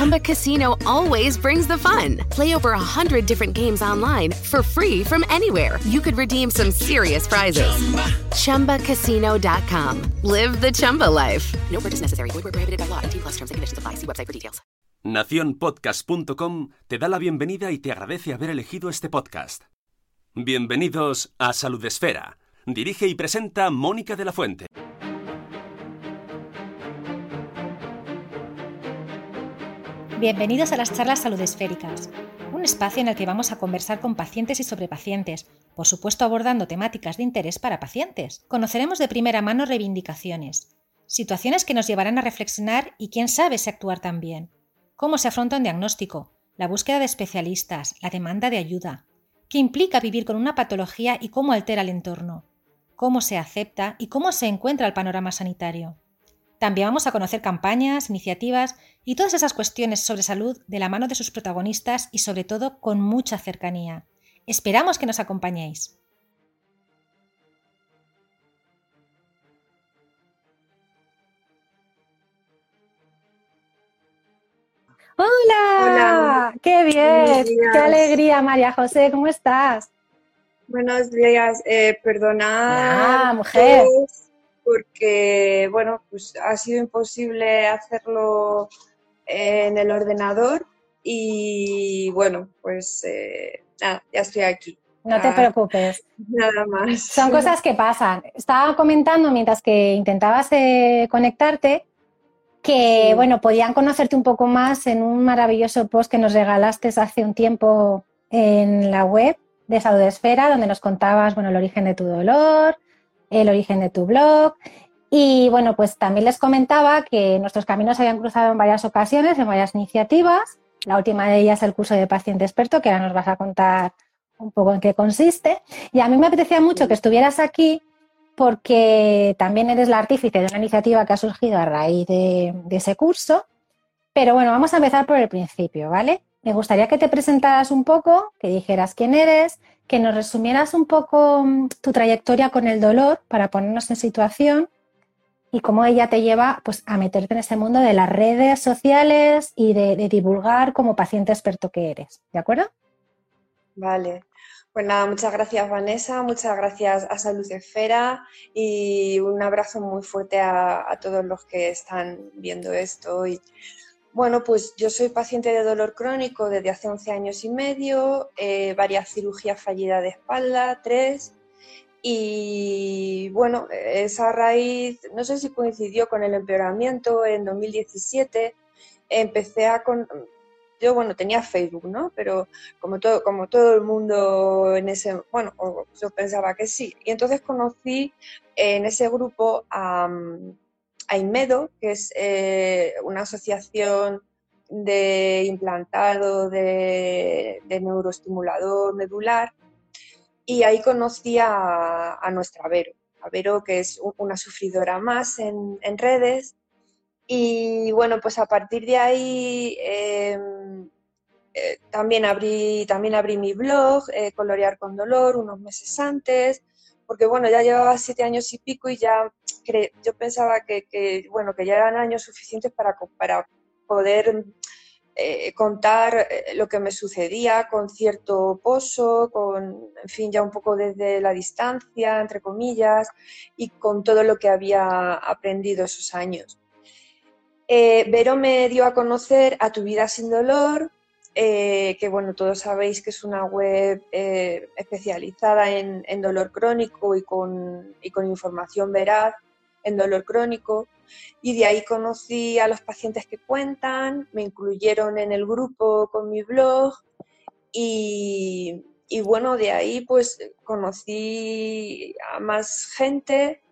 Chumba Casino always brings the fun. Play over a hundred different games online for free from anywhere. You could redeem some serious prizes. ChumbaCasino.com. Live the Chumba life. No purchase necessary. Void prohibited by law. T plus terms and conditions apply. See website for details. Naciónpodcast.com te da la bienvenida y te agradece haber elegido este podcast. Bienvenidos a Salud Esfera. Dirige y presenta Mónica de la Fuente. Bienvenidos a las charlas salud esféricas, un espacio en el que vamos a conversar con pacientes y sobre pacientes, por supuesto abordando temáticas de interés para pacientes. Conoceremos de primera mano reivindicaciones, situaciones que nos llevarán a reflexionar y quién sabe si actuar también. Cómo se afronta un diagnóstico, la búsqueda de especialistas, la demanda de ayuda, qué implica vivir con una patología y cómo altera el entorno, cómo se acepta y cómo se encuentra el panorama sanitario. También vamos a conocer campañas, iniciativas y todas esas cuestiones sobre salud de la mano de sus protagonistas y sobre todo con mucha cercanía. Esperamos que nos acompañéis. Hola, qué bien, qué alegría María José, ¿cómo estás? Buenos días, eh, Ah, mujer. porque, bueno, pues ha sido imposible hacerlo en el ordenador y, bueno, pues eh, nada, ya estoy aquí. No te ah, preocupes. Nada más. Son cosas que pasan. Estaba comentando mientras que intentabas eh, conectarte que, bueno, podían conocerte un poco más en un maravilloso post que nos regalaste hace un tiempo en la web de Salud Esfera, donde nos contabas, bueno, el origen de tu dolor, el origen de tu blog. Y bueno, pues también les comentaba que nuestros caminos se habían cruzado en varias ocasiones, en varias iniciativas. La última de ellas el curso de paciente experto, que ahora nos vas a contar un poco en qué consiste. Y a mí me apetecía mucho que estuvieras aquí porque también eres la artífice de una iniciativa que ha surgido a raíz de, de ese curso. Pero bueno, vamos a empezar por el principio, ¿vale? Me gustaría que te presentaras un poco, que dijeras quién eres, que nos resumieras un poco mm, tu trayectoria con el dolor para ponernos en situación y cómo ella te lleva pues, a meterte en ese mundo de las redes sociales y de, divulgar como paciente experto que eres. ¿De acuerdo? Vale. Pues nada, muchas gracias Vanessa, muchas gracias a Salud Esfera y un abrazo muy fuerte a, todos los que están viendo esto. Y bueno, pues yo soy paciente de dolor crónico desde hace 11 años y medio, eh, varias cirugías fallidas de espalda, tres. Y bueno, esa raíz, no sé si coincidió con el empeoramiento en 2017, empecé a... Con, yo, bueno, tenía Facebook, ¿no? Pero como todo, como todo el mundo en ese, bueno, yo pensaba que sí. Y entonces conocí en ese grupo a, AIMEDO, que es eh, una asociación de implantado de, neuroestimulador medular, y ahí conocí a, nuestra Vero, a Vero que es una sufridora más en, redes, y bueno, pues a partir de ahí em, eh, también, abrí, también abrí mi blog, eh, Colorear con Dolor, unos meses antes, porque bueno, ya llevaba siete años y pico y ya yo pensaba que, bueno, que ya eran años suficientes para, para poder eh, contar eh, lo que me sucedía con cierto pozo, con, en fin, ya un poco desde la distancia, entre comillas, y con todo lo que había aprendido esos años. Eh, Vero me dio a conocer a Tu Vida Sin Dolor, eh, que bueno, todos sabéis que es una web especializada en, dolor crónico y con, información veraz en dolor crónico. Y de ahí conocí a los pacientes que cuentan, me incluyeron en el grupo con mi blog y, bueno, de ahí pues conocí a más gente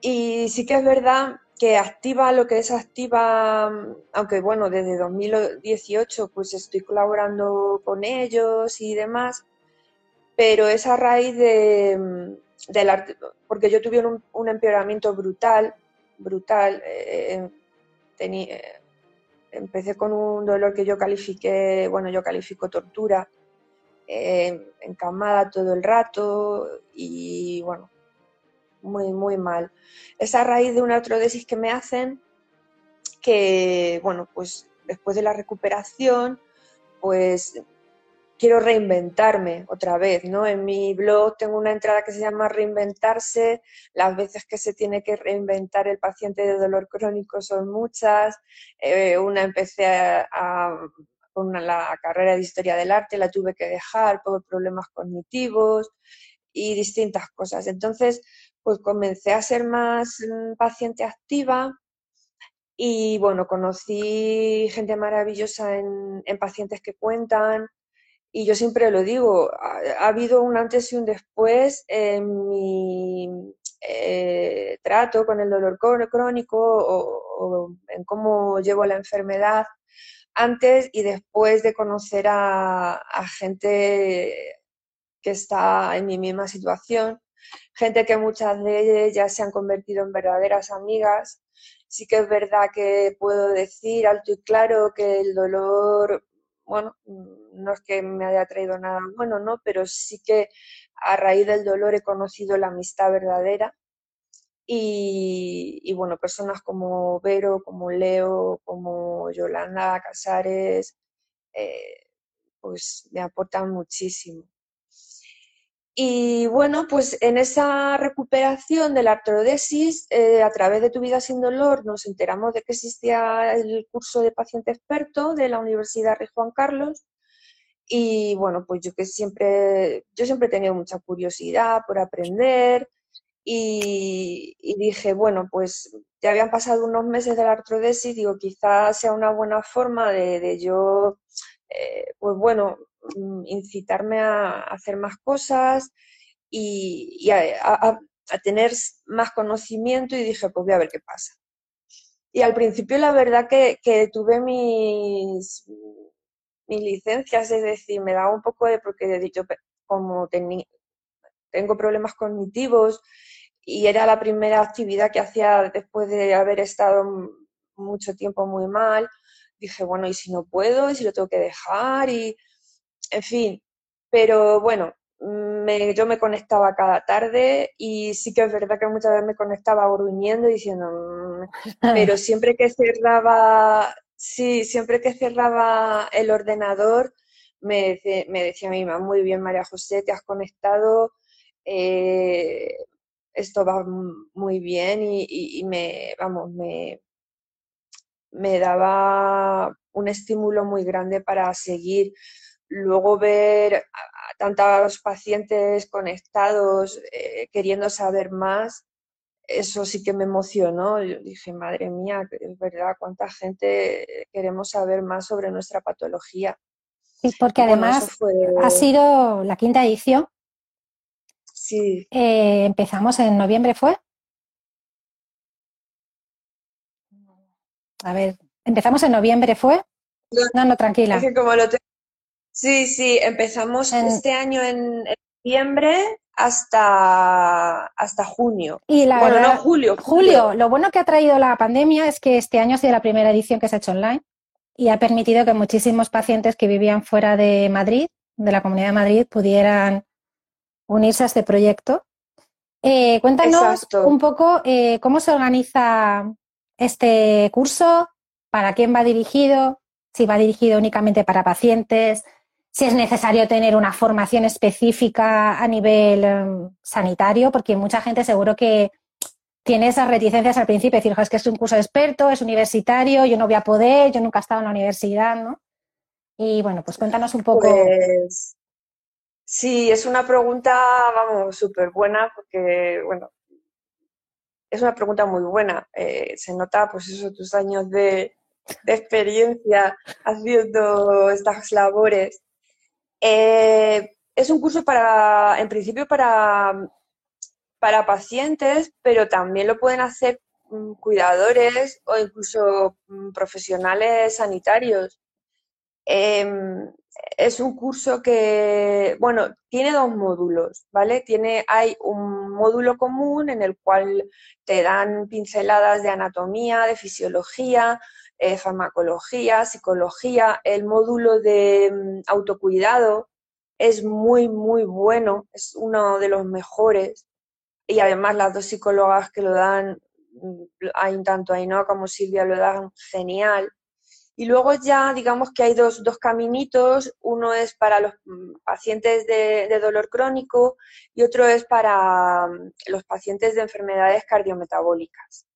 y sí que es verdad que activa lo que es activa, aunque bueno, desde 2018 pues estoy colaborando con ellos y demás, pero es a raíz de, porque yo tuve un, empeoramiento brutal, brutal, eh, empecé con un dolor que yo califiqué, bueno, yo califico tortura, eh, encamada todo el rato y bueno, muy, muy mal. Es a raíz de una artrodesis que me hacen que, bueno, pues después de la recuperación, pues quiero reinventarme otra vez, ¿no? En mi blog tengo una entrada que se llama reinventarse, las veces que se tiene que reinventar el paciente de dolor crónico son muchas, eh, una empecé a, con la carrera de historia del arte, la tuve que dejar por problemas cognitivos y distintas cosas. Entonces, pues comencé a ser más mm, paciente activa y bueno, conocí gente maravillosa en, en pacientes que cuentan, y yo siempre lo digo, ha, habido un antes y un después en mi eh, trato con el dolor crónico o, en cómo llevo la enfermedad antes y después de conocer a, gente que está en mi misma situación, gente que muchas de ellas ya se han convertido en verdaderas amigas. Sí que es verdad que puedo decir alto y claro que el dolor bueno, mm, no es que me haya traído nada bueno, ¿no? Pero sí que a raíz del dolor he conocido la amistad verdadera. Y, bueno, personas como Vero, como Leo, como Yolanda Casares, eh, pues me aportan muchísimo. Y bueno, pues en esa recuperación de la artrodesis, eh, a través de Tu vida sin dolor, nos enteramos de que existía el curso de paciente experto de la Universidad Rey Juan Carlos. Y bueno, pues yo que siempre, yo siempre he tenido mucha curiosidad por aprender y, dije, bueno, pues ya habían pasado unos meses de la artrodesis, digo, quizás sea una buena forma de, yo, eh, pues bueno, incitarme a hacer más cosas y, a, tener más conocimiento y dije, pues voy a ver qué pasa. Y al principio la verdad que, tuve mis, mis licencias, es decir, me daba un poco de, porque dicho, como tengo problemas cognitivos y era la primera actividad que hacía después de haber estado mucho tiempo muy mal, dije, bueno, ¿y si no puedo? ¿Y si lo tengo que dejar? Y en fin, pero bueno, yo me conectaba cada tarde y sí que es verdad que muchas veces me conectaba gruñendo diciendo, mm", pero siempre que cerraba, sí, siempre que cerraba el ordenador, me, me decía mi mamá, muy bien María José, te has conectado, eh, esto va muy bien y, me, vamos, me, me daba un estímulo muy grande para seguir luego ver a, tantos pacientes conectados, eh, queriendo saber más, eso sí que me emocionó. Yo dije, madre mía, es verdad, cuánta gente queremos saber más sobre nuestra patología. Y porque además ha sido la quinta edición. Sí. Eh, empezamos en noviembre, ¿fue? A ver, empezamos en noviembre, ¿fue? No, no, tranquila. como lo Sí, sí, empezamos este año en, noviembre hasta, hasta junio. Y la bueno, no, julio, julio. lo bueno que ha traído la pandemia es que este año ha sido la primera edición que se ha hecho online y ha permitido que muchísimos pacientes que vivían fuera de Madrid, de la Comunidad de Madrid, pudieran unirse a este proyecto. Eh, cuéntanos un poco eh, cómo se organiza este curso, para quién va dirigido, si va dirigido únicamente para pacientes, si es necesario tener una formación específica a nivel em, sanitario, porque mucha gente seguro que tiene esas reticencias al principio, decir, es que es un curso experto, es universitario, yo no voy a poder, yo nunca he estado en la universidad, ¿no? Y bueno, pues cuéntanos un poco. Pues, sí, es una pregunta, vamos, súper buena, porque, bueno, es una pregunta muy buena. Eh, se nota, pues, esos tus años de experiencia haciendo estas labores. Eh, es un curso para, en principio, para, para pacientes, pero también lo pueden hacer mm, cuidadores o incluso mm, profesionales sanitarios. Em, es un curso que, bueno, tiene dos módulos, ¿vale? Tiene, hay un módulo común en el cual te dan pinceladas de anatomía, de fisiología, eh, farmacología, psicología, el módulo de mm, autocuidado es muy, muy bueno, es uno de los mejores. Y además las dos psicólogas que lo dan, mm, hay tanto Ainhoa como Silvia lo dan genial. Y luego ya digamos que hay dos, dos caminitos, uno es para los mm, pacientes de, dolor crónico y otro es para los pacientes de enfermedades cardiometabólicas.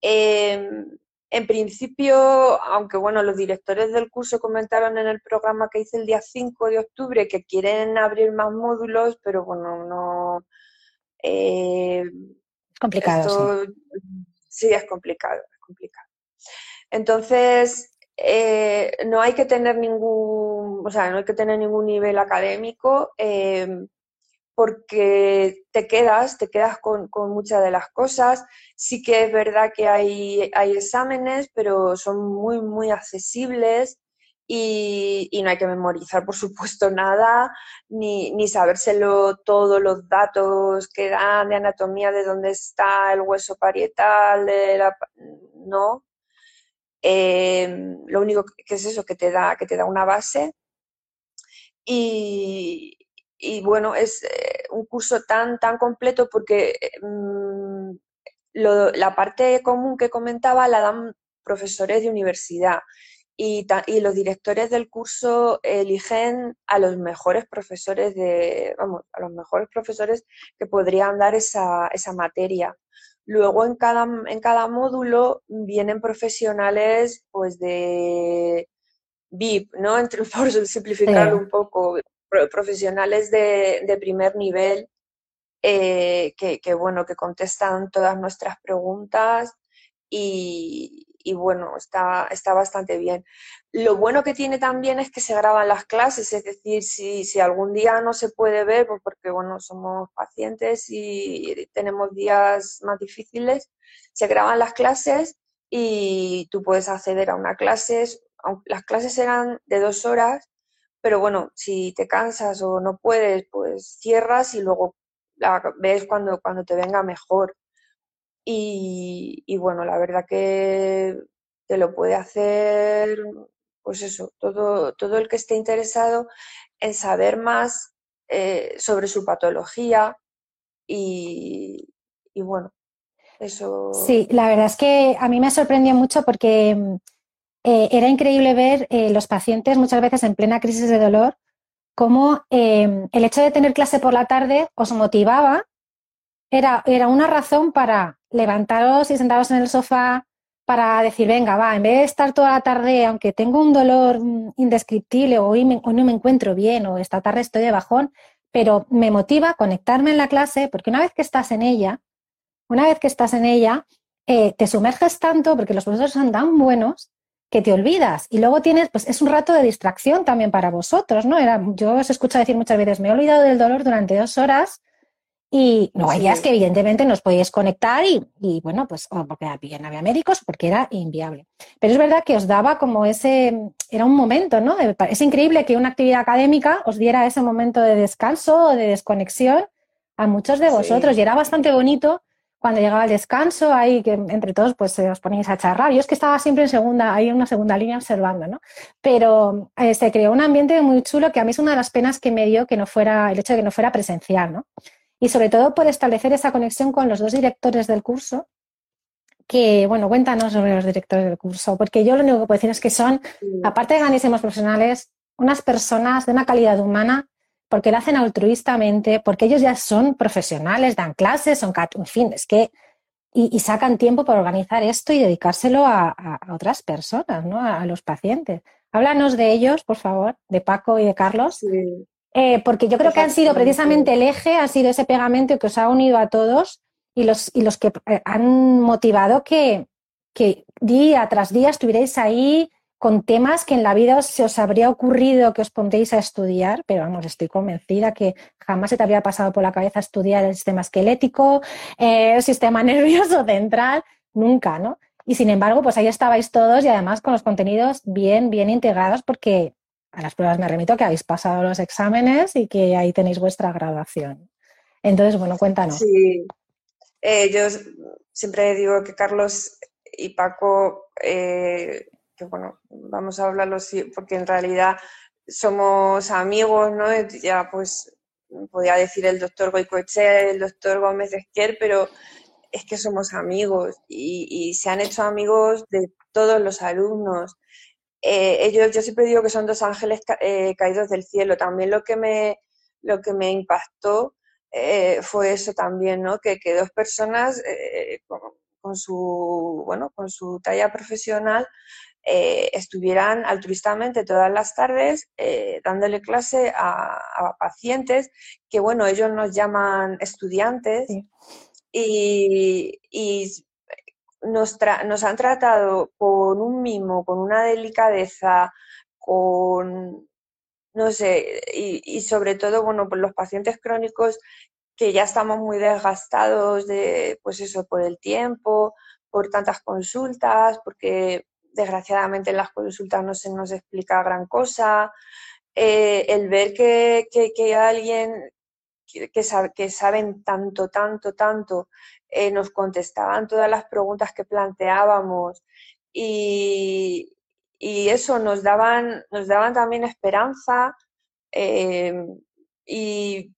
Em, en principio, aunque bueno, los directores del curso comentaron en el programa que hice el día 5 de octubre que quieren abrir más módulos, pero bueno, no... Eh, es complicado. sí, es complicado, es complicado. Entonces, eh, no hay que tener ningún, o sea, no hay que tener ningún nivel académico eh, porque te quedas, te quedas con, muchas de las cosas. Sí que es verdad que hay, hay exámenes, pero son muy, muy accesibles y, no hay que memorizar, por supuesto, nada, ni, ni sabérselo todos los datos que dan de anatomía, de dónde está el hueso parietal, no, eh, lo único que es eso, que te da, que te da una base. Y, bueno, es eh, un curso tan, tan completo porque mm, la parte común que comentaba la dan profesores de universidad y, y, los directores del curso eligen a los mejores profesores de, vamos, a los mejores profesores que podrían dar esa, esa materia. Luego en cada, en cada módulo vienen profesionales pues de VIP, ¿no? Entre, por simplificarlo un poco, profesionales de, primer nivel eh, que, bueno, que contestan todas nuestras preguntas y, bueno, está, está bastante bien. Lo bueno que tiene también es que se graban las clases, es decir, si, si algún día no se puede ver, pues porque bueno, somos pacientes y tenemos días más difíciles, se graban las clases y tú puedes acceder a una clase, las clases eran de dos horas, pero bueno, si te cansas o no puedes, pues cierras y luego la ves cuando, cuando te venga mejor. Y, bueno, la verdad que te lo puede hacer, pues eso, todo, todo el que esté interesado en saber más eh, sobre su patología y, bueno, eso. Sí, la verdad es que a mí me sorprendió mucho porque eh, era increíble ver eh, los pacientes muchas veces en plena crisis de dolor, cómo el hecho de tener clase por la tarde os motivaba. Era, era una razón para levantaros y sentaros en el sofá para decir, venga, va, en vez de estar toda la tarde, aunque tengo un dolor mm, indescriptible o hoy, no me encuentro bien o esta tarde estoy de bajón, pero me motiva conectarme en la clase porque una vez que estás en ella, una vez que estás en ella, eh, te sumerges tanto porque los profesores son tan buenos que te olvidas y luego tienes, pues es un rato de distracción también para vosotros, ¿no? Era, yo os escucho decir muchas veces, me he olvidado del dolor durante dos horas y no, hay días que evidentemente nos podéis conectar y, y bueno, pues porque había, no había médicos, porque era inviable. Pero es verdad que os daba como ese, era un momento, ¿no? Es increíble que una actividad académica os diera ese momento de descanso o de desconexión a muchos de vosotros. Y era bastante bonito cuando llegaba el descanso, ahí que entre todos pues os ponéis a charlar. Yo es que estaba siempre en segunda, ahí en una segunda línea observando, ¿no? Pero eh, se creó un ambiente muy chulo que a mí es una de las penas que me dio que no fuera, el hecho de que no fuera presencial, ¿no? y sobre todo por establecer esa conexión con los dos directores del curso, que, bueno, cuéntanos sobre los directores del curso, porque yo lo único que puedo decir es que son, aparte de grandísimos profesionales, unas personas de una calidad humana, porque lo hacen altruistamente, porque ellos ya son profesionales, dan clases, son, en fin, es que, y, sacan tiempo para organizar esto y dedicárselo a, otras personas, ¿no? A, los pacientes. Háblanos de ellos, por favor, de Paco y de Carlos. Sí. Eh, porque yo creo que han sido precisamente el eje, ha sido ese pegamento que os ha unido a todos y los, y los que eh, han motivado que, que día tras día estuvierais ahí con temas que en la vida se os habría ocurrido que os pondréis a estudiar, pero vamos, estoy convencida que jamás se te habría pasado por la cabeza estudiar el sistema esquelético, eh, el sistema nervioso central, nunca, ¿no? Y sin embargo, pues ahí estabais todos y además con los contenidos bien, bien integrados porque a las pruebas me remito que habéis pasado los exámenes y que ahí tenéis vuestra graduación. Entonces, bueno, cuéntanos. Sí, eh, yo siempre digo que Carlos y Paco, eh, bueno, vamos a hablarlo sí, porque en realidad somos amigos, ¿no? Ya pues podía decir el doctor Goicoechea, el doctor Gómez Esquer, pero es que somos amigos y, se han hecho amigos de todos los alumnos. Eh, ellos, yo siempre digo que son dos ángeles eh, caídos del cielo. También lo que me, lo que me impactó eh, fue eso también, ¿no? Que, que dos personas con, su, bueno, con su talla profesional estuvieran altruistamente todas las tardes dándole clase a, pacientes que, bueno, ellos nos llaman estudiantes y, nos, nos, han tratado con un mimo, con una delicadeza, con, no sé, y, sobre todo, bueno, por los pacientes crónicos que ya estamos muy desgastados de, pues eso, por el tiempo, por tantas consultas, porque desgraciadamente en las consultas no se nos explica gran cosa. Eh, el ver que, que, que, alguien que, saben tanto, tanto, tanto, eh, nos contestaban todas las preguntas que planteábamos y, eso nos daban, nos daban también esperanza eh, y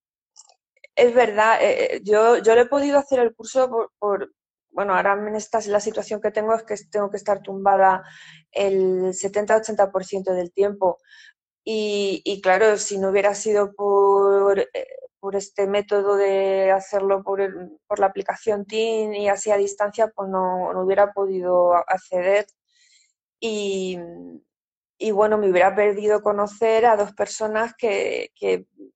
es verdad, eh, yo, yo le he podido hacer el curso por, bueno, ahora en esta la situación que tengo es que tengo que estar tumbada el 70-80% del tiempo. Y, claro, si no hubiera sido por por este método de hacerlo por, por la aplicación TIN y así a distancia, pues no, no hubiera podido acceder. Y, y, bueno, me hubiera perdido conocer a dos personas que,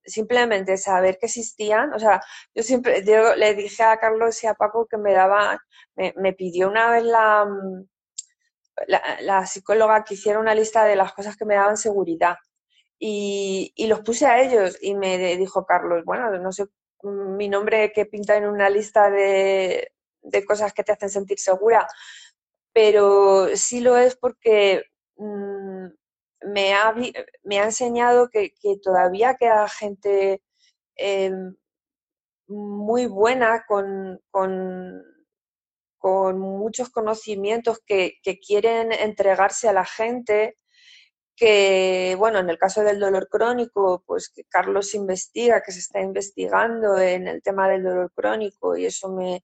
simplemente saber que existían, o sea, yo siempre yo le dije a Carlos y a Paco que me daba, me, me pidió una vez la, la, la, psicóloga que hiciera una lista de las cosas que me daban seguridad. Y, los puse a ellos y me dijo Carlos, bueno, no sé mi nombre que pinta en una lista de, cosas que te hacen sentir segura, pero sí lo es porque mm, me, ha, me ha enseñado que, todavía queda gente em, muy buena con, con, muchos conocimientos que, que, quieren entregarse a la gente que, bueno, en el caso del dolor crónico, pues que Carlos investiga, que se está investigando en el tema del dolor crónico y eso me,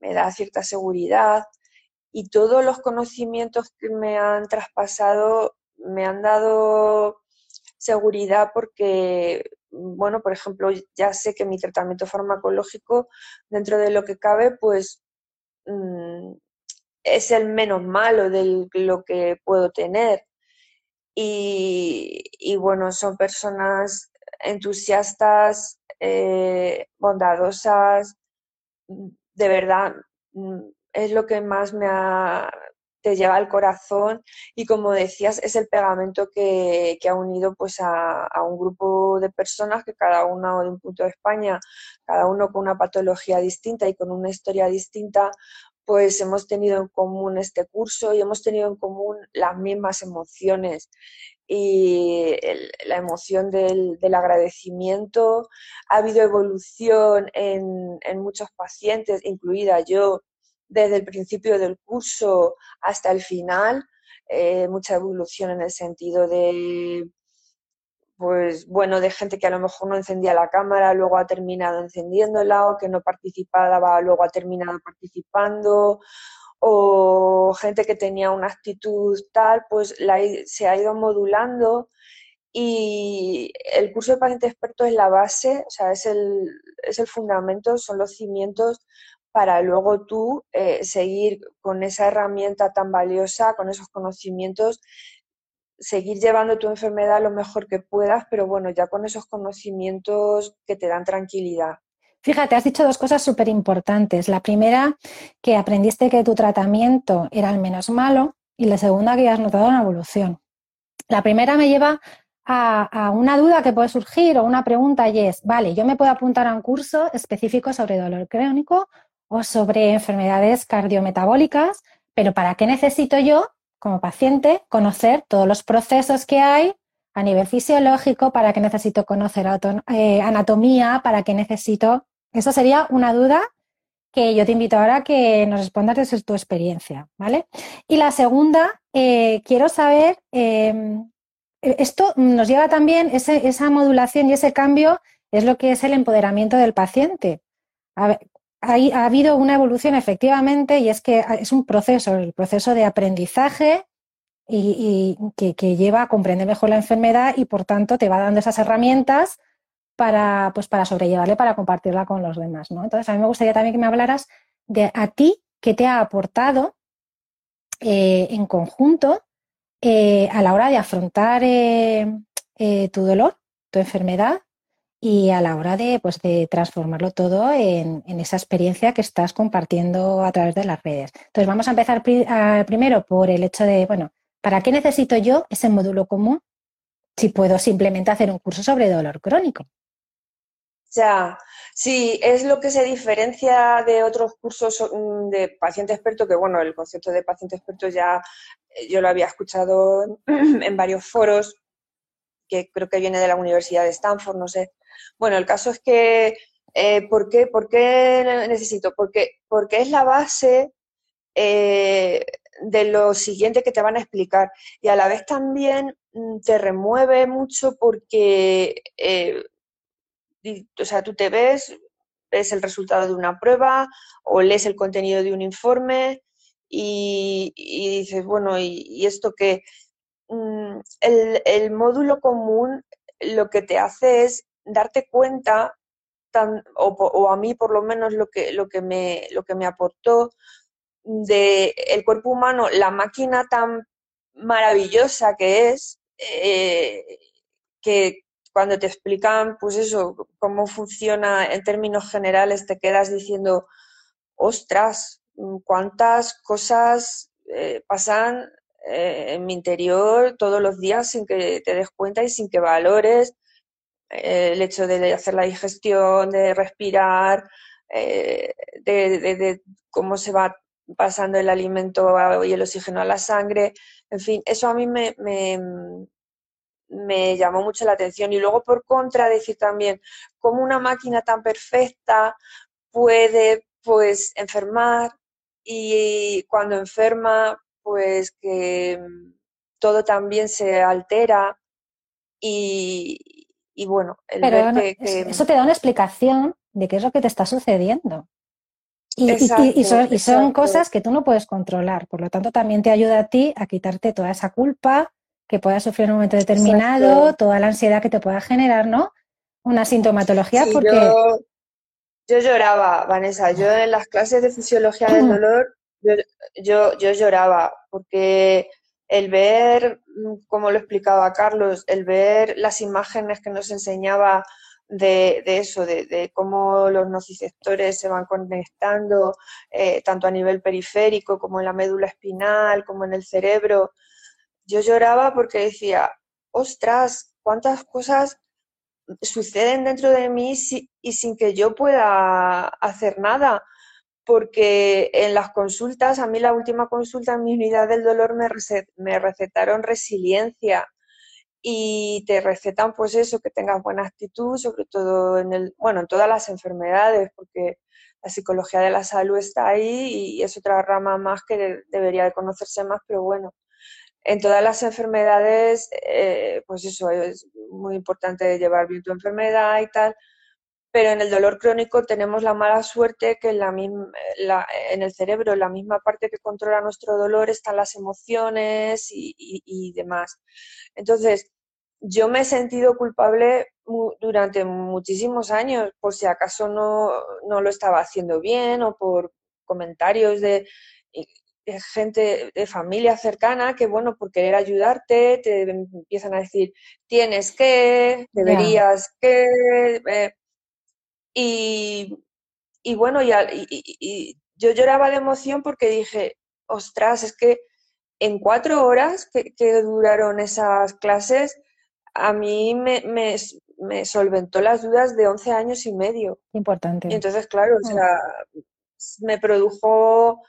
da cierta seguridad. Y todos los conocimientos que me han traspasado me han dado seguridad porque, bueno, por ejemplo, ya sé que mi tratamiento farmacológico, dentro de lo que cabe, pues mm, es el menos malo de lo que puedo tener. Y, bueno, son personas entusiastas, eh, bondadosas, de verdad, mm, es lo que más me te lleva al corazón y como decías, es el pegamento que, ha unido pues a, a, un grupo de personas que cada uno de un punto de España, cada uno con una patología distinta y con una historia distinta, pues hemos tenido en común este curso y hemos tenido en común las mismas emociones y la emoción del, agradecimiento. Ha habido evolución en, muchos pacientes, incluida yo, desde el principio del curso hasta el final. Eh, mucha evolución en el sentido de pues bueno, de gente que a lo mejor no encendía la cámara, luego ha terminado encendiéndola, o que no participaba, luego ha terminado participando, o gente que tenía una actitud tal, pues la, se ha ido modulando y el curso de paciente experto es la base, o sea, es el, es el fundamento, son los cimientos para luego tú eh, seguir con esa herramienta tan valiosa, con esos conocimientos seguir llevando tu enfermedad lo mejor que puedas, pero bueno, ya con esos conocimientos que te dan tranquilidad. Fíjate, has dicho dos cosas súper importantes. La primera, que aprendiste que tu tratamiento era el menos malo y la segunda, que has notado una evolución. La primera me lleva a, a, una duda que puede surgir o una pregunta y es, vale, yo me puedo apuntar a un curso específico sobre dolor crónico o sobre enfermedades cardiometabólicas, pero ¿para qué necesito yo como paciente, conocer todos los procesos que hay a nivel fisiológico, para que necesito conocer eh, anatomía, para que necesito... Eso sería una duda que yo te invito ahora a que nos respondas desde tu experiencia, ¿vale? Y la segunda, eh, quiero saber, em, esto nos lleva también, esa modulación y ese cambio es lo que es el empoderamiento del paciente. Ha, habido una evolución efectivamente y es que es un proceso, el proceso de aprendizaje y, que, lleva a comprender mejor la enfermedad y por tanto te va dando esas herramientas para, pues, para sobrellevarle, para compartirla con los demás. ¿no? Entonces, a mí me gustaría también que me hablaras de a ti qué te ha aportado eh, en conjunto eh, a la hora de afrontar eh, tu dolor, tu enfermedad y a la hora de, pues, de transformarlo todo en, esa experiencia que estás compartiendo a través de las redes. Entonces, vamos a empezar primero por el hecho de, bueno, ¿para qué necesito yo ese módulo común si puedo simplemente hacer un curso sobre dolor crónico? Ya, sí, es lo que se diferencia de otros cursos mm, de paciente experto, que bueno, el concepto de paciente experto ya eh, yo lo había escuchado en varios foros, que creo que viene de la Universidad de Stanford, no sé. Bueno, el caso es que, eh, ¿por, qué, ¿por, qué, necesito? Porque, porque es la base eh, de lo siguiente que te van a explicar y a la vez también mm, te remueve mucho porque o sea, tú te ves, ves el resultado de una prueba o lees el contenido de un informe y, dices, bueno, ¿y, esto qué? Mm, el, módulo común lo que te hace es darte cuenta, o, a mí por lo menos lo que, lo que, me, lo que me aportó, de el cuerpo humano, la máquina tan maravillosa que es, eh, que, cuando te explican, pues eso, cómo funciona en términos generales, te quedas diciendo, ostras, cuántas cosas eh, pasan eh, en mi interior todos los días sin que te des cuenta y sin que valores eh, el hecho de hacer la digestión, de respirar, de, cómo se va pasando el alimento y el oxígeno a la sangre. En fin, eso a mí me, me llamó mucho la atención. Y luego, por contra, decir también cómo una máquina tan perfecta puede pues enfermar y cuando enferma, pues que mm, todo también se altera y, bueno, el Pero que, eso te da una explicación de qué es lo que te está sucediendo. Y, y, son, y, son, cosas que tú no puedes controlar, por lo tanto también te ayuda a ti a quitarte toda esa culpa, que puedas sufrir en un momento determinado, toda la ansiedad que te pueda generar, ¿no? Una sintomatología porque... Yo, lloraba, Vanessa, yo en las clases de fisiología del dolor, yo, yo, lloraba porque el ver, como lo explicaba Carlos, el ver las imágenes que nos enseñaba de, eso, de, cómo los nociceptores se van conectando, eh, tanto a nivel periférico como en la médula espinal, como en el cerebro, yo lloraba porque decía, ostras, cuántas cosas suceden dentro de mí y sin que yo pueda hacer nada. Porque en las consultas, a mí la última consulta en mi unidad del dolor me, recetaron resiliencia y te recetan pues eso, que tengas buena actitud, sobre todo en el, bueno, en todas las enfermedades, porque la psicología de la salud está ahí y es otra rama más que debería de conocerse más, pero bueno, en todas las enfermedades, eh, pues eso, es muy importante llevar bien tu enfermedad y tal, pero en el dolor crónico tenemos la mala suerte que en, la, en el cerebro, en la misma parte que controla nuestro dolor, están las emociones y, demás. Entonces, yo me he sentido culpable durante muchísimos años por si acaso no, no lo estaba haciendo bien o por comentarios de gente de familia cercana que, bueno, por querer ayudarte, te empiezan a decir, tienes que, deberías que. Eh, y, y, bueno, y, y, yo lloraba de emoción porque dije, ostras, es que en cuatro horas que, duraron esas clases, a mí me, me, me, solventó las dudas de 11 años y medio. Importante. Y entonces, claro, o mm. sea, me produjo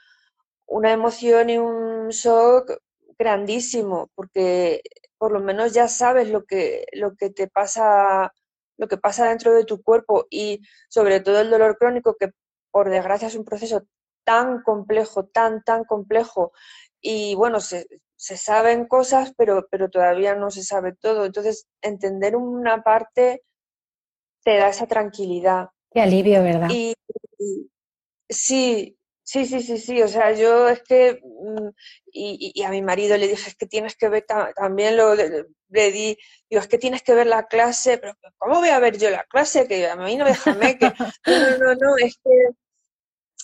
una emoción y un shock grandísimo, porque por lo menos ya sabes lo que, lo que te pasa, lo que pasa dentro de tu cuerpo y sobre todo el dolor crónico que por desgracia es un proceso tan complejo, tan, tan complejo, y bueno, se, se saben cosas, pero, pero todavía no se sabe todo. Entonces, entender una parte te da esa tranquilidad. Qué alivio, ¿verdad? Y, sí, sí, sí, sí, sí. O sea, yo es que, mm, y, a mi marido le dije, es que tienes que ver, también lo le, di, digo, es que tienes que ver la clase, pero ¿cómo voy a ver yo la clase? Que a mí no déjame que, no, no, no, es que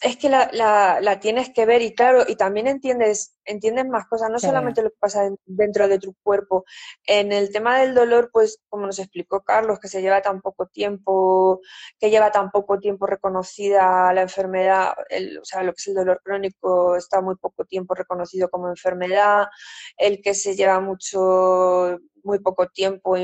es que la, la, la, tienes que ver y claro, y también entiendes, entiendes más cosas, no solamente lo que pasa dentro de tu cuerpo. En el tema del dolor, pues como nos explicó Carlos, que se lleva tan poco tiempo, que lleva tan poco tiempo reconocida la enfermedad, el, o sea, lo que es el dolor crónico está muy poco tiempo reconocido como enfermedad, el que se lleva mucho, muy poco tiempo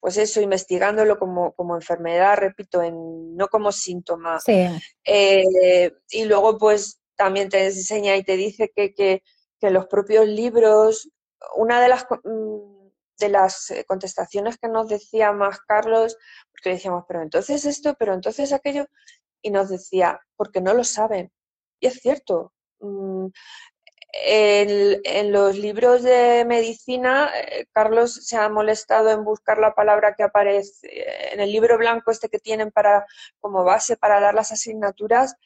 pues eso, investigándolo como, como enfermedad, repito, en, no como síntoma. Sí. Eh, y luego, pues también te enseña y te dice que, que, que los propios libros, una de las, mm, de las contestaciones que nos decía más Carlos, porque le decíamos, pero entonces esto, pero entonces aquello, y nos decía, porque no lo saben. Y es cierto, mm, en, los libros de medicina, eh, Carlos se ha molestado en buscar la palabra que aparece eh, en el libro blanco este que tienen para como base para dar las asignaturas.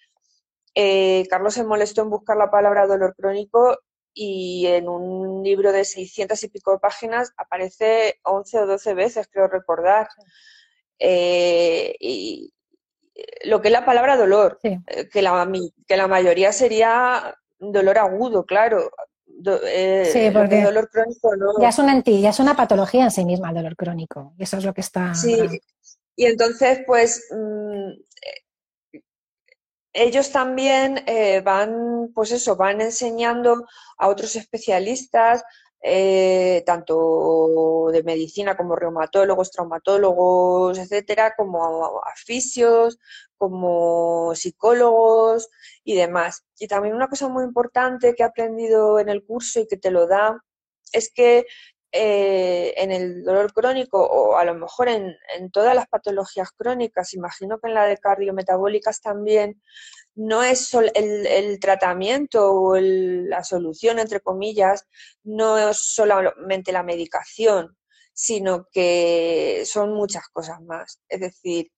Eh, Carlos se molestó en buscar la palabra dolor crónico y en un libro de 600 y pico páginas aparece 11 o 12 veces, creo recordar. y lo que es la palabra dolor, que, la, que la mayoría sería dolor agudo, claro. Eh, sí, porque dolor crónico no. Ya es, una, ya es una patología en sí misma el dolor crónico. Y eso es lo que está. Sí, y entonces, pues. Mm, ellos también eh, van, pues eso, van enseñando a otros especialistas, eh, tanto de medicina como reumatólogos, traumatólogos, etcétera, como afisios, como psicólogos y demás. Y también una cosa muy importante que he aprendido en el curso y que te lo da es que eh, en el dolor crónico o a lo mejor en, todas las patologías crónicas, imagino que en la de cardiometabólicas también, no es el, el, tratamiento o la solución, entre comillas, no es solamente la medicación, sino que son muchas cosas más. Es decir,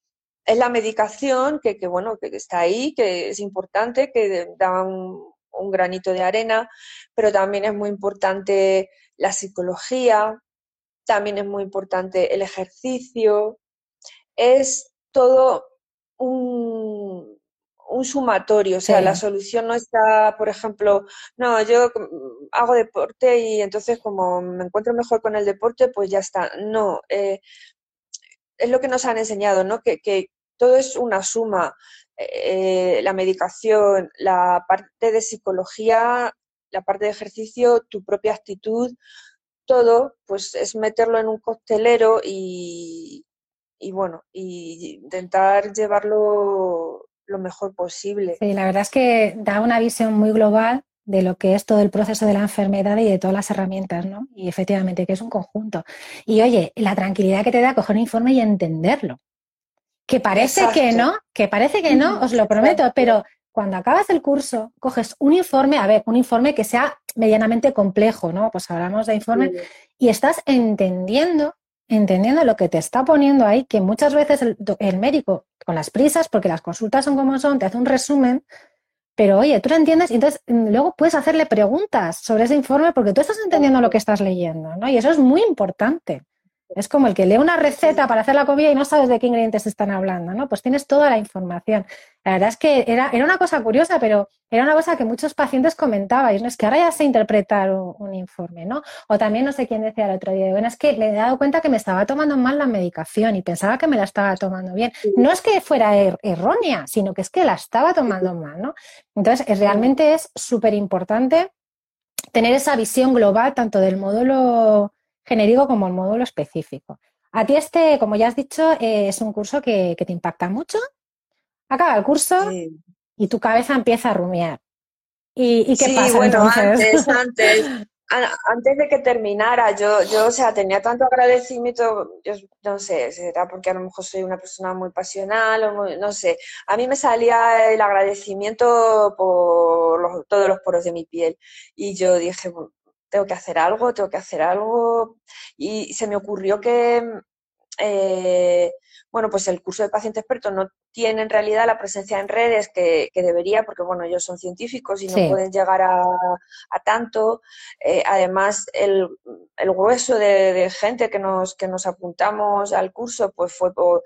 es la medicación que, bueno, que está ahí, que es importante, que da un, granito de arena, pero también es muy importante la psicología, también es muy importante el ejercicio, es todo un, sumatorio, o sea, la solución no está, por ejemplo, no, yo hago deporte y entonces como me encuentro mejor con el deporte, pues ya está. No, eh, es lo que nos han enseñado, ¿no? Que, que, todo es una suma. Eh, la medicación, la parte de psicología, la parte de ejercicio, tu propia actitud, todo, pues es meterlo en un costelero y, y bueno, y intentar llevarlo lo mejor posible. Sí, la verdad es que da una visión muy global de lo que es todo el proceso de la enfermedad y de todas las herramientas, ¿no? Y efectivamente que es un conjunto. Y oye, la tranquilidad que te da coger un informe y entenderlo. Que parece que no, que parece que no, os lo prometo, pero cuando acabas el curso, coges un informe, a ver, un informe que sea medianamente complejo, ¿no? Pues hablamos de informe, y estás entendiendo, entendiendo lo que te está poniendo ahí, que muchas veces el, médico, con las prisas, porque las consultas son como son, te hace un resumen, pero oye, tú lo entiendes y entonces mm, luego puedes hacerle preguntas sobre ese informe porque tú estás entendiendo lo que estás leyendo, ¿no? Y eso es muy importante. Es como el que lee una receta para hacer la comida y no sabes de qué ingredientes están hablando, ¿no? Pues tienes toda la información. La verdad es que era, era una cosa curiosa, pero era una cosa que muchos pacientes comentaban, y es que ahora ya sé interpretar un, informe, ¿no? O también no sé quién decía el otro día, bueno, es que me he dado cuenta que me estaba tomando mal la medicación y pensaba que me la estaba tomando bien. No es que fuera er, errónea, sino que es que la estaba tomando mal, ¿no? Entonces, realmente es súper importante tener esa visión global tanto del módulo genérico como el módulo específico. A ti este, como ya has dicho, eh, es un curso que, te impacta mucho. Acaba el curso y tu cabeza empieza a rumiar. ¿Y, qué pasa bueno, entonces? Antes, antes, antes de que terminara, yo, yo, o sea, tenía tanto agradecimiento, yo no sé, será porque a lo mejor soy una persona muy pasional o no sé. A mí me salía el agradecimiento por todos los poros de mi piel y yo dije, tengo que hacer algo, tengo que hacer algo y se me ocurrió que eh, bueno, pues el curso de paciente experto no tiene en realidad la presencia en redes que, debería, porque bueno, ellos son científicos y no pueden llegar a, tanto. Eh, además, el, grueso de, gente que nos, que nos apuntamos al curso, pues fue por,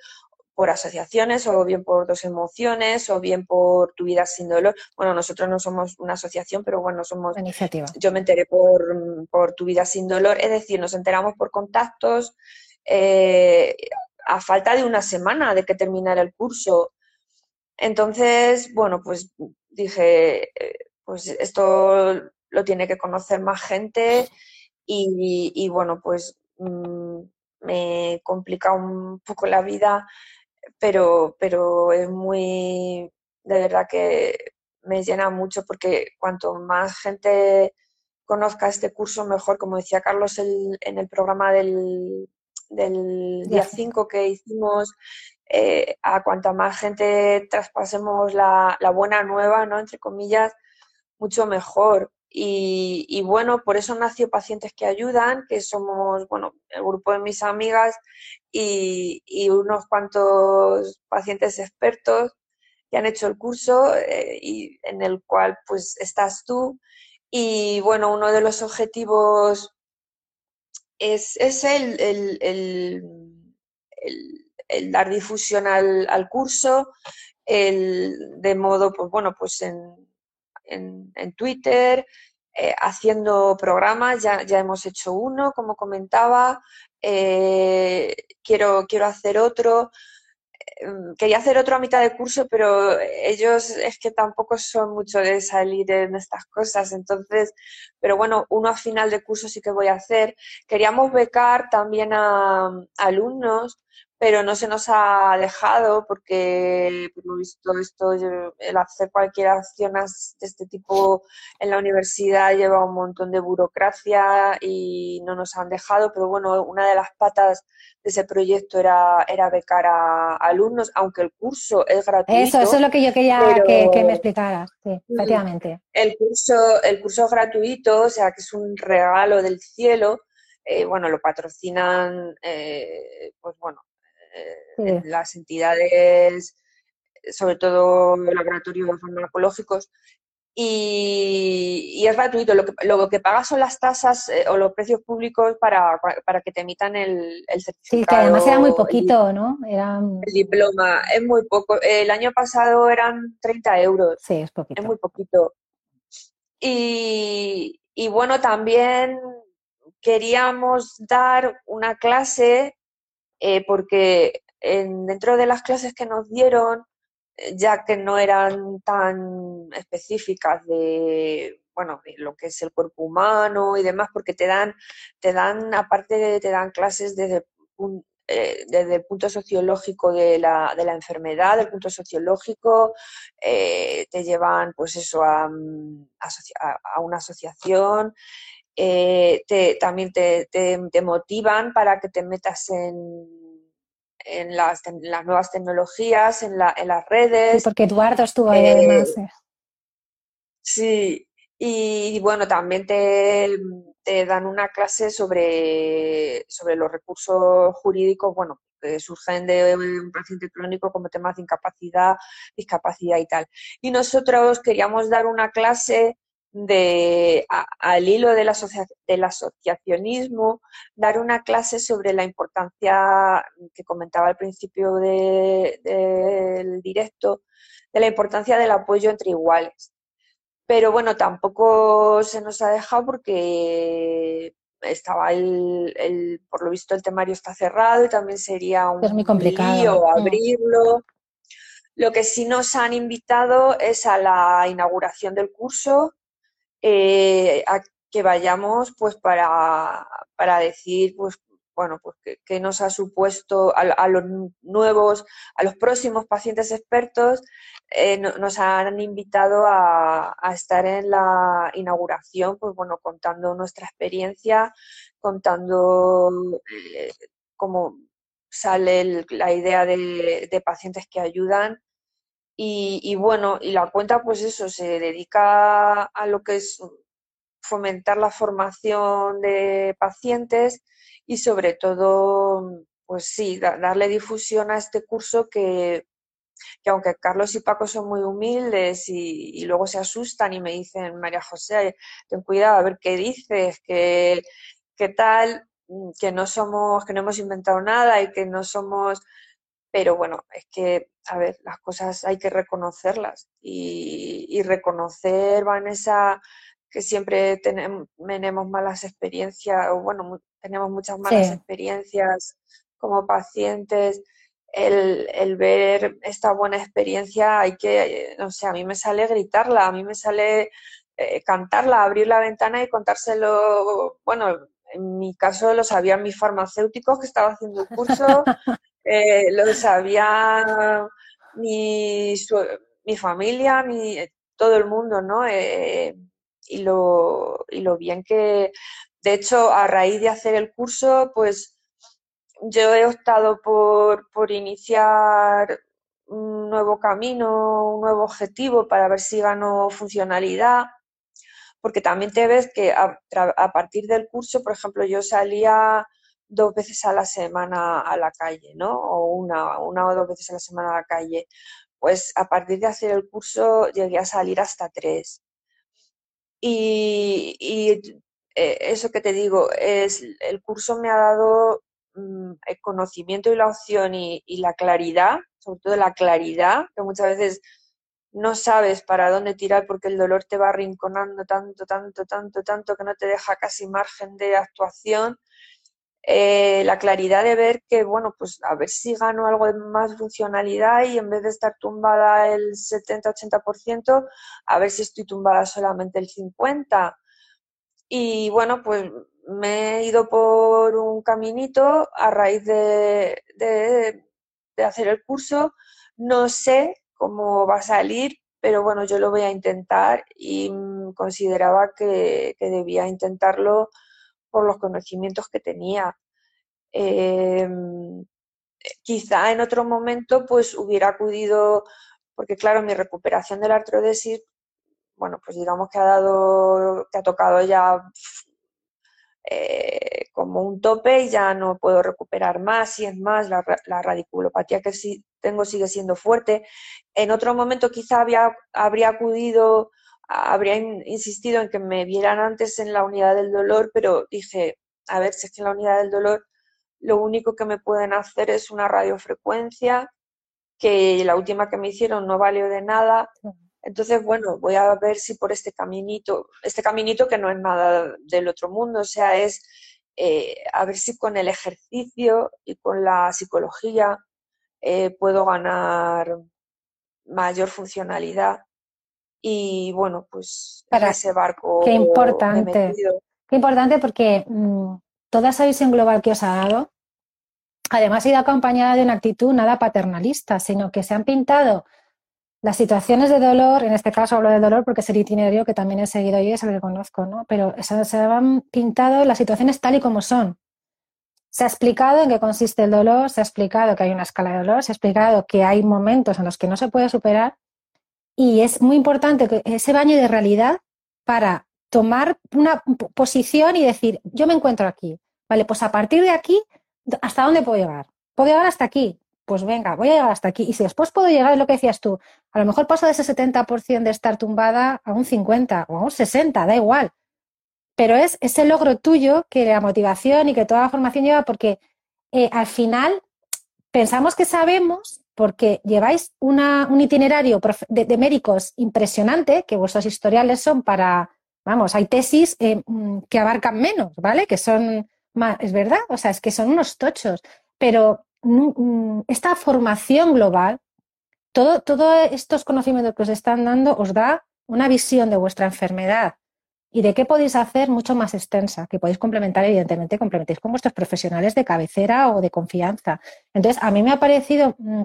asociaciones, o bien por dos emociones, o bien por tu vida sin dolor. Bueno, nosotros no somos una asociación, pero bueno, somos... Iniciativa. Yo me enteré por, por tu vida sin dolor, es decir, nos enteramos por contactos, eh, a falta de una semana de que terminara el curso. Entonces, bueno, pues dije, eh, pues esto lo tiene que conocer más gente y, bueno, pues mm, me complica un poco la vida, pero, pero es muy, de verdad que me llena mucho porque cuanto más gente conozca este curso, mejor, como decía Carlos en el programa del, del día 5 que hicimos, eh, a cuanta más gente traspasemos la, buena nueva, ¿no? Entre comillas, mucho mejor. Y, bueno, por eso nació Pacientes que Ayudan, que somos, bueno, el grupo de mis amigas y, unos cuantos pacientes expertos que han hecho el curso eh, y en el cual pues estás tú. Y bueno, uno de los objetivos es, es el, el, el, dar difusión al, al, curso, el, de modo, pues bueno, pues en, en, Twitter, eh, haciendo programas, ya, ya, hemos hecho uno, como comentaba, eh, quiero, quiero hacer otro. Em, quería hacer otro a mitad de curso, pero ellos es que tampoco son mucho de salir en estas cosas, entonces, pero bueno, uno a final de curso sí que voy a hacer. Queríamos becar también a alumnos pero no se nos ha dejado porque, por lo visto, esto, el hacer cualquier acción de este tipo en la universidad lleva un montón de burocracia y no nos han dejado, pero bueno, una de las patas de ese proyecto era, era becar a, alumnos, aunque el curso es gratuito. Eso, eso es lo que yo quería que, me explicaras, sí, efectivamente. El curso, el curso es gratuito, o sea que es un regalo del cielo. Eh, bueno, lo patrocinan, eh, pues bueno, las entidades, sobre todo laboratorios farmacológicos, y, es gratuito. Lo que, lo que pagas son las tasas eh, o los precios públicos para, que te emitan el, el, certificado. Sí, que además era muy poquito, ¿no? El diploma es muy poco. El año pasado eran 30 euros. Sí, es poquito. Es muy poquito. Y, y bueno, también queríamos dar una clase eh, porque dentro de las clases que nos dieron, eh, ya que no eran tan específicas de bueno lo que es el cuerpo humano y demás porque te dan te dan aparte de, te dan clases desde eh, desde el punto sociológico de la, de la enfermedad, del punto sociológico, te llevan pues eso a, mm, a una asociación, te, también te, te, motivan para que te metas en, en las, las nuevas tecnologías, en, la, en las redes. porque Eduardo estuvo ahí además. Eh, sí, y bueno, también te, te, dan una clase sobre, sobre los recursos jurídicos, bueno, que surgen de un paciente crónico como temas de incapacidad, discapacidad y tal. Y nosotros queríamos dar una clase de, al hilo del, del asociacionismo, dar una clase sobre la importancia que comentaba al principio del directo, de la importancia del apoyo entre iguales. Pero bueno, tampoco se nos ha dejado porque estaba el, por lo visto el temario está cerrado y también sería un es muy complicado. Mm. abrirlo. Lo que sí nos han invitado es a la inauguración del curso eh, a que vayamos pues para, para decir pues bueno, pues que, nos ha supuesto a, los nuevos, a los próximos pacientes expertos, eh, nos han invitado a, estar en la inauguración, pues bueno, contando nuestra experiencia, contando eh, cómo sale la idea de, pacientes que ayudan. Y, y, bueno, y la cuenta, pues eso, se dedica a lo que es fomentar la formación de pacientes y sobre todo, pues sí, darle difusión a este curso que, que aunque Carlos y Paco son muy humildes y, luego se asustan y me dicen, María José, ten cuidado a ver qué dices, que, qué tal, que no somos, que no hemos inventado nada y que no somos, pero bueno, es que, a ver, las cosas hay que reconocerlas y, y reconocer, Vanessa, que siempre tenemos, tenemos malas experiencias, o bueno, tenemos muchas malas experiencias como pacientes. El, ver esta buena experiencia, hay que, no sé, a mí me sale gritarla, a mí me sale eh, cantarla, abrir la ventana y contárselo, bueno, en mi caso lo sabían mis farmacéuticos que estaba haciendo el curso, eh, lo sabía mi, mi familia, mi, todo el mundo, ¿no? Eh, y lo, y lo bien que, de hecho, a raíz de hacer el curso, pues yo he optado por, por iniciar un nuevo camino, un nuevo objetivo para ver si gano funcionalidad, porque también te ves que a, a, partir del curso, por ejemplo, yo salía dos veces a la semana a la calle, ¿no? O una, una o dos veces a la semana a la calle. Pues a partir de hacer el curso llegué a salir hasta tres. Y, eh, eso que te digo, es, el curso me ha dado mm, el conocimiento y la opción y, la claridad, sobre todo la claridad, que muchas veces no sabes para dónde tirar porque el dolor te va arrinconando tanto, tanto, tanto, tanto que no te deja casi margen de actuación. Eh, la claridad de ver que, bueno, pues a ver si gano algo de más funcionalidad y en vez de estar tumbada el 70-80%, a ver si estoy tumbada solamente el 50%. Y bueno, pues me he ido por un caminito a raíz de, de, hacer el curso. No sé cómo va a salir, pero bueno, yo lo voy a intentar y consideraba que, debía intentarlo por los conocimientos que tenía. Em, quizá en otro momento pues hubiera acudido, porque claro, mi recuperación de la artrodesis bueno, pues digamos que ha dado, que ha tocado ya eh, como un tope y ya no puedo recuperar más y es más, la, radiculopatía que sí tengo sigue siendo fuerte. En otro momento quizá había, habría acudido, habría insistido en que me vieran antes en la unidad del dolor, pero dije, a ver, si es que en la unidad del dolor lo único que me pueden hacer es una radiofrecuencia, que la última que me hicieron no valió de nada. Entonces, bueno, voy a ver si por este caminito, este caminito que no es nada del otro mundo, o sea, es eh, a ver si con el ejercicio y con la psicología eh, puedo ganar mayor funcionalidad. Y bueno, pues Para, ese barco. Qué importante. Qué importante porque mm, toda esa visión global que os ha dado, además ha ido acompañada de una actitud nada paternalista, sino que se han pintado las situaciones de dolor, en este caso hablo de dolor porque es el itinerario que también he seguido y es el que conozco, ¿no? Pero se, han pintado las situaciones tal y como son. Se ha explicado en qué consiste el dolor, se ha explicado que hay una escala de dolor, se ha explicado que hay momentos en los que no se puede superar y es muy importante que ese baño de realidad para tomar una posición y decir, yo me encuentro aquí, vale, pues a partir de aquí, ¿hasta dónde puedo llegar? Puedo llegar hasta aquí, pues venga, voy a llegar hasta aquí. Y si después puedo llegar, es lo que decías tú, a lo mejor paso de ese 70% de estar tumbada a un 50 o a un 60, da igual. Pero es ese logro tuyo que la motivación y que toda la formación lleva, porque eh, al final pensamos que sabemos, porque lleváis un itinerario de, médicos impresionante, que vuestros historiales son para, vamos, hay tesis eh, mm, que abarcan menos, ¿vale? Que son más, es verdad, o sea, es que son unos tochos, pero Mm, esta formación global, todos todo estos conocimientos que os están dando os da una visión de vuestra enfermedad y de qué podéis hacer mucho más extensa, que podéis complementar, evidentemente, complementéis con vuestros profesionales de cabecera o de confianza. Entonces, a mí me ha parecido mm,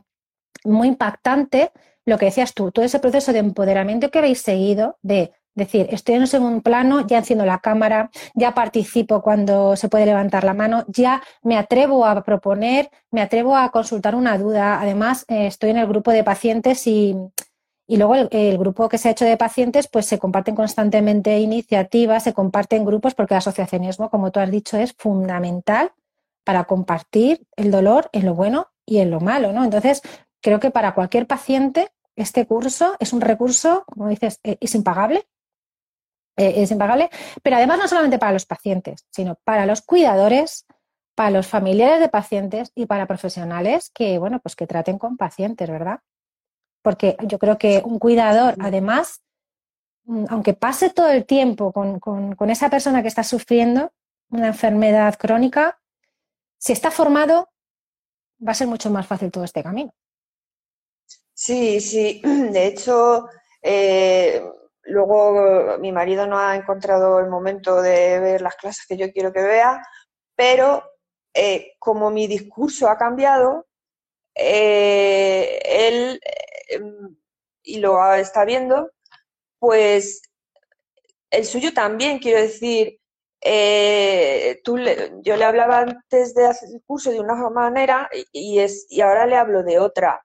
muy impactante lo que decías tú, todo ese proceso de empoderamiento que habéis seguido, de decir, estoy en un segundo plano, ya enciendo la cámara, ya participo cuando se puede levantar la mano, ya me atrevo a proponer, me atrevo a consultar una duda. Además, eh, estoy en el grupo de pacientes y, y luego el, grupo que se ha hecho de pacientes, pues se comparten constantemente iniciativas, se comparten grupos, porque el asociacionismo, como tú has dicho, es fundamental para compartir el dolor en lo bueno y en lo malo, ¿no? Entonces, creo que para cualquier paciente este curso es un recurso, como dices, eh, es impagable, eh, es impagable, pero además no solamente para los pacientes, sino para los cuidadores, para los familiares de pacientes y para profesionales que, bueno, pues que traten con pacientes, ¿verdad? Porque yo creo que un cuidador, además, mm, aunque pase todo el tiempo con, esa persona que está sufriendo una enfermedad crónica, si está formado, va a ser mucho más fácil todo este camino. Sí, sí. De hecho, eh, luego mi marido no ha encontrado el momento de ver las clases que yo quiero que vea, pero eh, como mi discurso ha cambiado, eh, él y lo está viendo, pues el suyo también, quiero decir, tú yo le hablaba antes de hacer el curso de una manera y, es, y ahora le hablo de otra.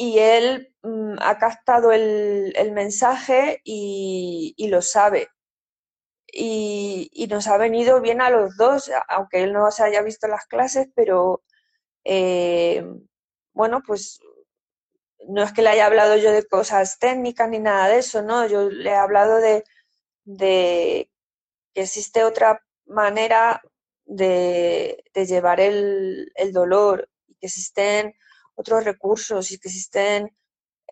Y él mm, ha captado el, mensaje y, lo sabe. Y, nos ha venido bien a los dos, aunque él no se haya visto las clases, pero eh, bueno, pues no es que le haya hablado yo de cosas técnicas ni nada de eso, ¿no? Yo le he hablado de, que existe otra manera de, llevar el, dolor y que existen otros recursos y que existen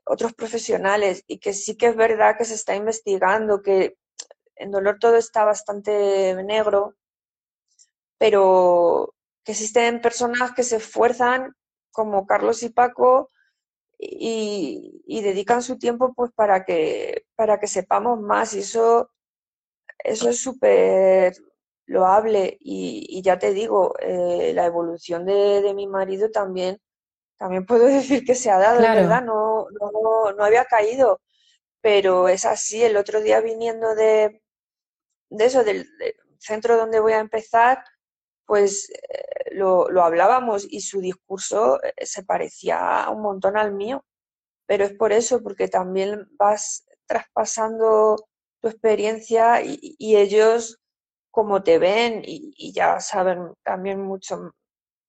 otros profesionales y que sí que es verdad que se está investigando, que en dolor todo está bastante negro, pero que existen personas que se esfuerzan como Carlos y Paco y, dedican su tiempo pues para que, para que sepamos más. Y eso, eso es súper loable. Y, y, ya te digo, eh, la evolución de, mi marido también, también puedo decir que se ha dado, verdad, no, no, no había caído, pero es así, el otro día viniendo de, de eso, del, centro donde voy a empezar, pues eh, lo, lo, hablábamos y su discurso eh, se parecía un montón al mío, pero es por eso, porque también vas traspasando tu experiencia y, ellos como te ven y, ya saben también mucho,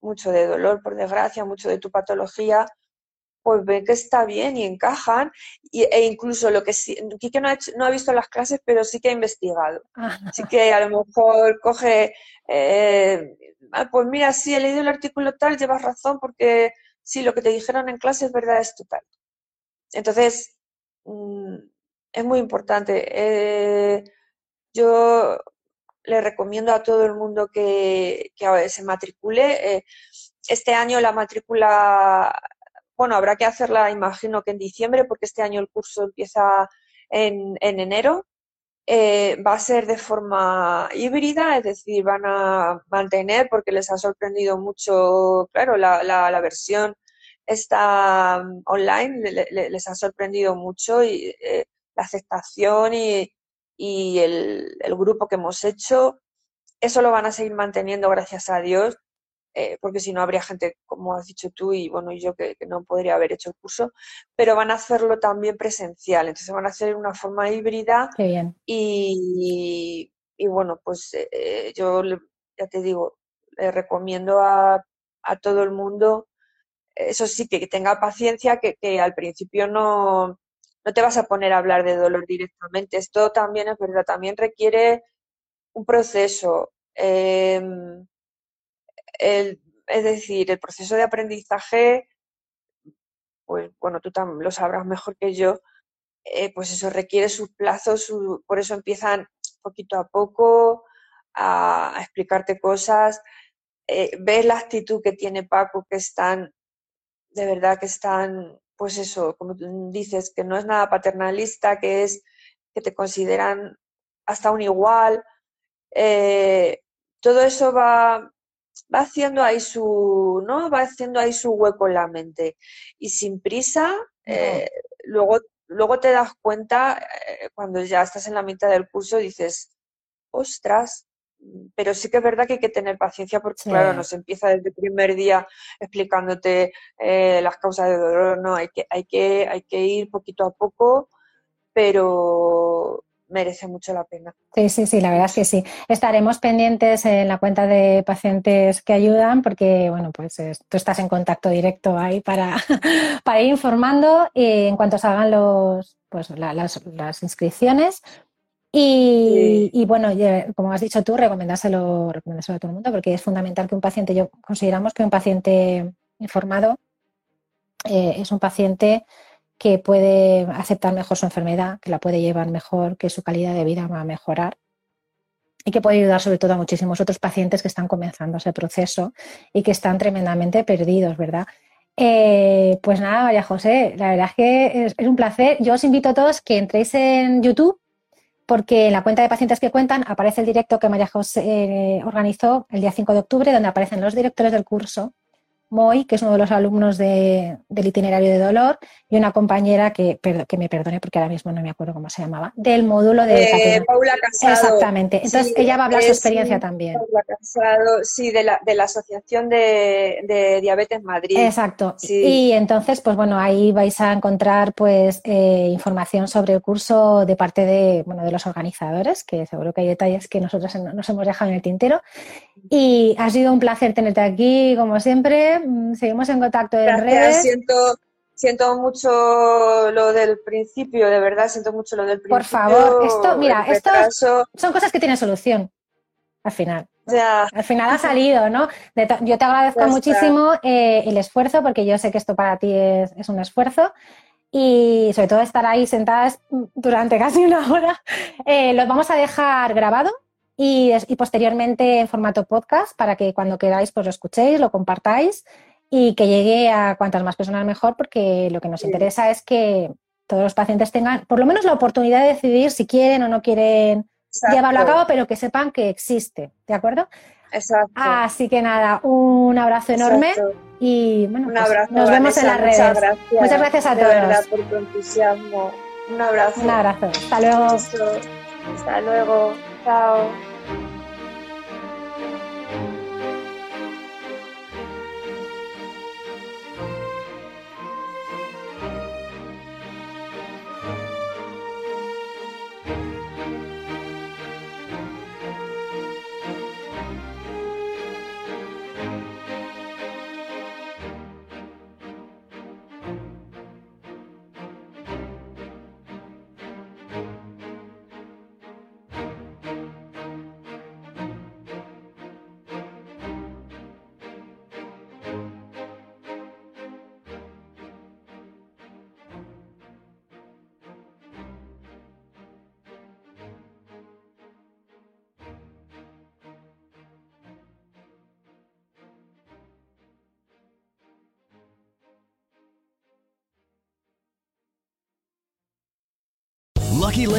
mucho de dolor, por desgracia, mucho de tu patología, pues ven que está bien y encajan. e incluso lo que sí, Quique no ha, no ha visto las clases, pero sí que ha investigado. Así que a lo mejor coge eh, Ah, pues mira, sí, he leído el artículo tal, llevas razón, porque sí, lo que te dijeron en clase es verdad, es total. Entonces, mm, es muy importante. Eh, yo le recomiendo a todo el mundo que, se matricule. Eh, este año la matrícula, bueno, habrá que hacerla, imagino que en diciembre, porque este año el curso empieza en enero. Eh, va a ser de forma híbrida, es decir, van a mantener, porque les ha sorprendido mucho, claro, la, versión está mm, online, les ha sorprendido mucho y eh, la aceptación y, el, el, grupo que hemos hecho, eso lo van a seguir manteniendo, gracias a Dios. Eh, porque si no habría gente, como has dicho tú y bueno, y yo que, no podría haber hecho el curso, pero van a hacerlo también presencial, entonces van a hacer una forma híbrida. Y, y, bueno, pues eh, yo ya te digo, le recomiendo a, a, todo el mundo, eso sí, que, tenga paciencia, que, que al principio no, no te vas a poner a hablar de dolor directamente. Esto también es verdad, también requiere un proceso. Eh, es decir, el proceso de aprendizaje, pues bueno, tú lo sabrás mejor que yo, eh, pues eso requiere sus plazos, por eso empiezan poquito a poco a, explicarte cosas. Eh, ves la actitud que tiene Paco, que están, de verdad que están, pues eso, como tú dices, que no es nada paternalista, que es que te consideran hasta un igual. Eh, todo eso va, va haciendo ahí su, ¿no? Va haciendo ahí su hueco en la mente. Y sin prisa, eh, luego, luego te das cuenta, eh, cuando ya estás en la mitad del curso, dices, ostras, pero sí que es verdad que hay que tener paciencia porque, claro, nos empieza desde el primer día explicándote eh, las causas de dolor, ¿no? Hay que, hay, que, hay que ir poquito a poco, pero merece mucho la pena. Sí, sí, sí, la verdad es que sí. Estaremos pendientes en la cuenta de pacientes que ayudan porque, bueno, pues tú estás en contacto directo ahí para, para ir informando y en cuanto salgan los, pues, las, las inscripciones, y, bueno, como has dicho tú, recomendárselo, recomendárselo a todo el mundo porque es fundamental que un paciente, yo consideramos que un paciente informado eh, es un paciente que puede aceptar mejor su enfermedad, que la puede llevar mejor, que su calidad de vida va a mejorar y que puede ayudar sobre todo a muchísimos otros pacientes que están comenzando ese proceso y que están tremendamente perdidos, ¿verdad? Eh, pues nada, María José, la verdad es que es, un placer. Yo os invito a todos que entréis en YouTube porque en la cuenta de pacientes que cuentan aparece el directo que María José eh, organizó el día 5 de octubre, donde aparecen los directores del curso Moy, que es uno de los alumnos del itinerario de dolor, y una compañera que, que me perdone porque ahora mismo no me acuerdo cómo se llamaba, del módulo de... Eh, Paula Casado. Exactamente. Entonces ella va a hablar su experiencia también. Paula Casado, sí, de la, de la Asociación de, Diabetes Madrid. Exacto. Y entonces, pues bueno, ahí vais a encontrar pues eh, información sobre el curso de parte de, bueno, de los organizadores, que seguro que hay detalles que nosotros nos hemos dejado en el tintero. Y ha sido un placer tenerte aquí, como siempre. Mm, seguimos en contacto en redes. Siento, siento mucho lo del principio, de verdad, siento mucho lo del principio. Por favor, esto, mira, esto son cosas que tienen solución al final. Al final ha salido, ¿no? yo te agradezco muchísimo eh, el esfuerzo, porque yo sé que esto para ti es, un esfuerzo y sobre todo estar ahí sentadas durante casi una hora. Eh, lo vamos a dejar grabado y, posteriormente en formato podcast para que cuando queráis pues lo escuchéis, lo compartáis y que llegue a cuantas más personas mejor porque lo que nos interesa es que todos los pacientes tengan por lo menos la oportunidad de decidir si quieren o no quieren llevarlo a cabo, pero que sepan que existe, ¿de acuerdo? Exacto. Así que nada, un abrazo enorme y bueno, un pues abrazo, nos vemos en las redes. Muchas gracias, muchas gracias a de todos. Verdad, por tu entusiasmo. Un abrazo. Un abrazo. Hasta luego. Hasta luego. Chao. thank you